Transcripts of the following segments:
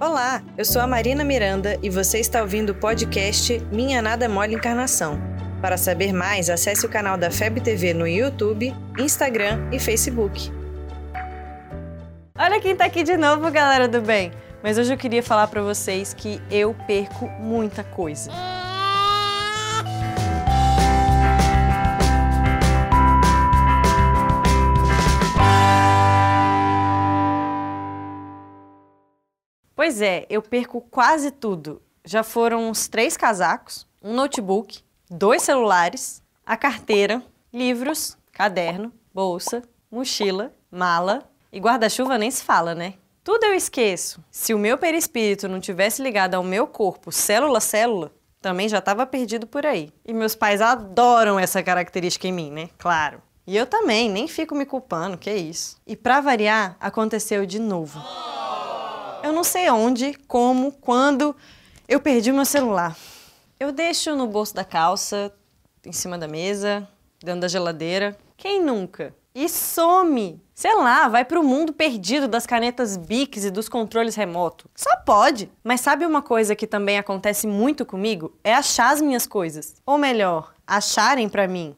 Olá, eu sou a Marina Miranda e você está ouvindo o podcast Minha Nada Mole Encarnação. Para saber mais, acesse o canal da FEB TV no YouTube, Instagram e Facebook. Olha quem tá aqui de novo, galera do bem. Mas hoje eu queria falar para vocês que eu perco muita coisa. Pois é, eu perco quase tudo. Já foram uns três casacos, um notebook, dois celulares, a carteira, livros, caderno, bolsa, mochila, mala e guarda-chuva nem se fala, né? Tudo eu esqueço. Se o meu perispírito não tivesse ligado ao meu corpo, célula a célula, também já estava perdido por aí. E meus pais adoram essa característica em mim, né? Claro. E eu também, nem fico me culpando, que isso. E para variar, aconteceu de novo. Eu não sei onde, como, quando eu perdi meu celular. Eu deixo no bolso da calça, em cima da mesa, dentro da geladeira. Quem nunca? E some! Sei lá, vai pro mundo perdido das canetas Bics e dos controles remoto. Só pode! Mas sabe uma coisa que também acontece muito comigo? É achar as minhas coisas. Ou melhor, acharem para mim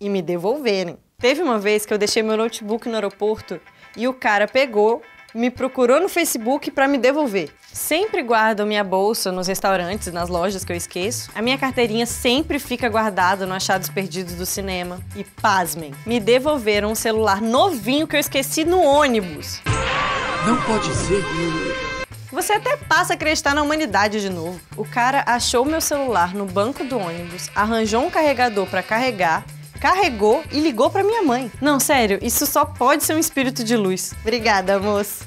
e me devolverem. Teve uma vez que eu deixei meu notebook no aeroporto e o cara pegou, me procurou no Facebook para me devolver. Sempre guardo minha bolsa nos restaurantes, nas lojas que eu esqueço. A minha carteirinha sempre fica guardada no achados perdidos do cinema. E pasmem, me devolveram um celular novinho que eu esqueci no ônibus. Não pode ser. Você até passa a acreditar na humanidade de novo. O cara achou meu celular no banco do ônibus, arranjou um carregador para carregar carregou e ligou para minha mãe. Não, sério, isso só pode ser um espírito de luz. Obrigada, moço.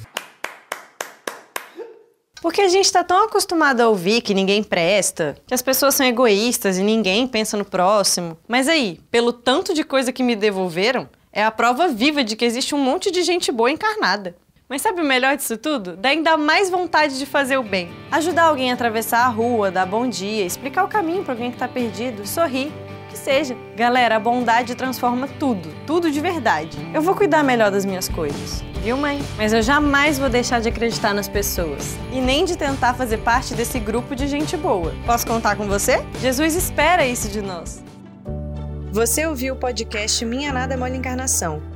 Porque a gente tá tão acostumado a ouvir que ninguém presta, que as pessoas são egoístas e ninguém pensa no próximo. Mas aí, pelo tanto de coisa que me devolveram, é a prova viva de que existe um monte de gente boa encarnada. Mas sabe o melhor disso tudo? Dá ainda mais vontade de fazer o bem. Ajudar alguém a atravessar a rua, dar bom dia, explicar o caminho para alguém que tá perdido, sorrir que seja. Galera, a bondade transforma tudo, tudo de verdade. Eu vou cuidar melhor das minhas coisas, viu, mãe? Mas eu jamais vou deixar de acreditar nas pessoas e nem de tentar fazer parte desse grupo de gente boa. Posso contar com você? Jesus espera isso de nós. Você ouviu o podcast Minha Nada é Mole Encarnação.